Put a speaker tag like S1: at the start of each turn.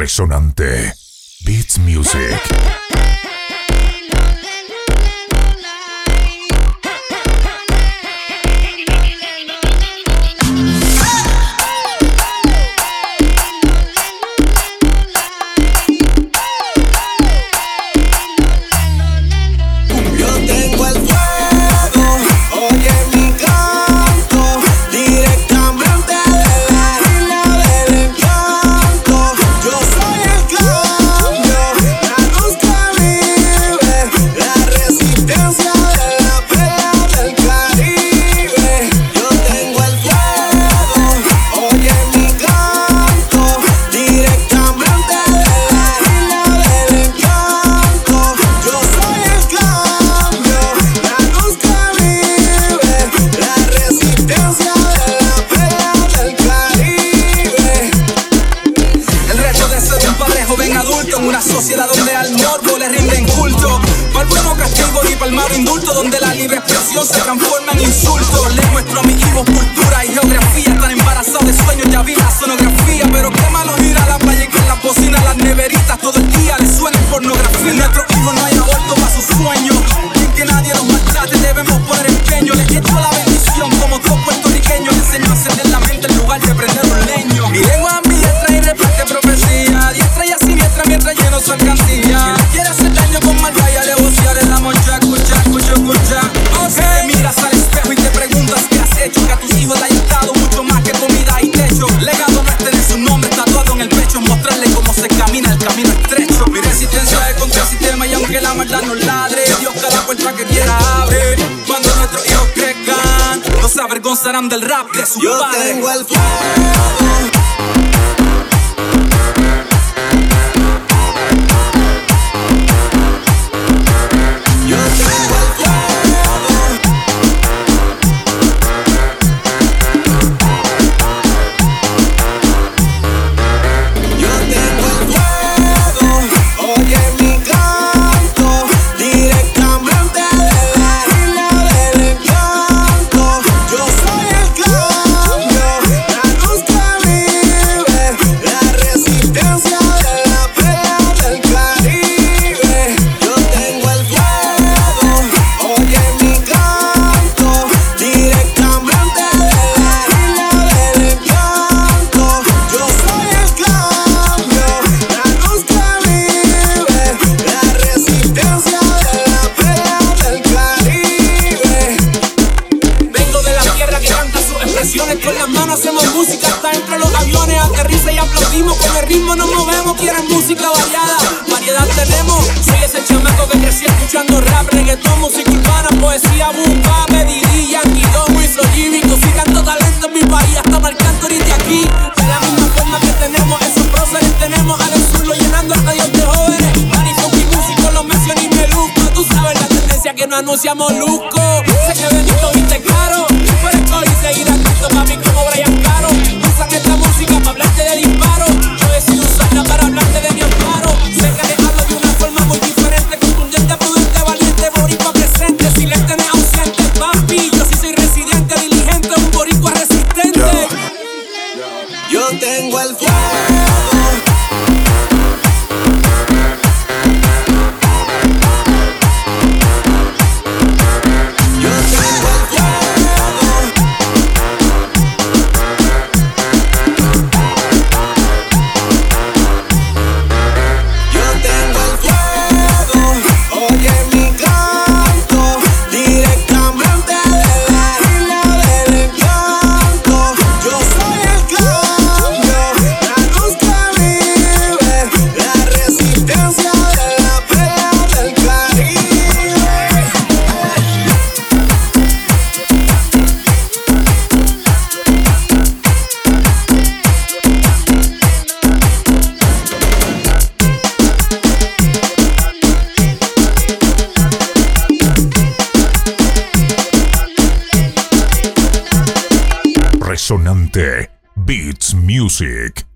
S1: resonante. Beats Music.
S2: Al morbo le rinden culto. Pa'l bueno castigo y pa'l malo indulto, donde la libre expresión se transforma en insulto. Les muestro a mis hijos cultura y geografía, tan embarazados de sueños ya vi la sonografía que la maldad nos ladre. Dios cada puerta que quiera abre. Cuando nuestros hijos crezcan, no se avergonzarán del rap de su
S3: Yo
S2: padre.
S3: Tengo el fuego.
S2: con el ritmo nos movemos. Quieren música variada, variedad tenemos. Soy ese chamaco que crecí escuchando rap, reggaetón, música urbana, poesía, bumba, pedirilla, guidón, muy soy y tanto talento en mi país, hasta para el cantor y de aquí. De la misma forma que tenemos, esos próceres tenemos al sur llenando estadios de jóvenes. Marifón y músicos, los mencioné y me luzco. Tú sabes la tendencia que no anunciamos Luzco. Sé que Benito viste caro, pero estoy seguirá tanto para mí como Brian Caro. Usan esta
S3: el fuego.
S1: resonante. Beats Music.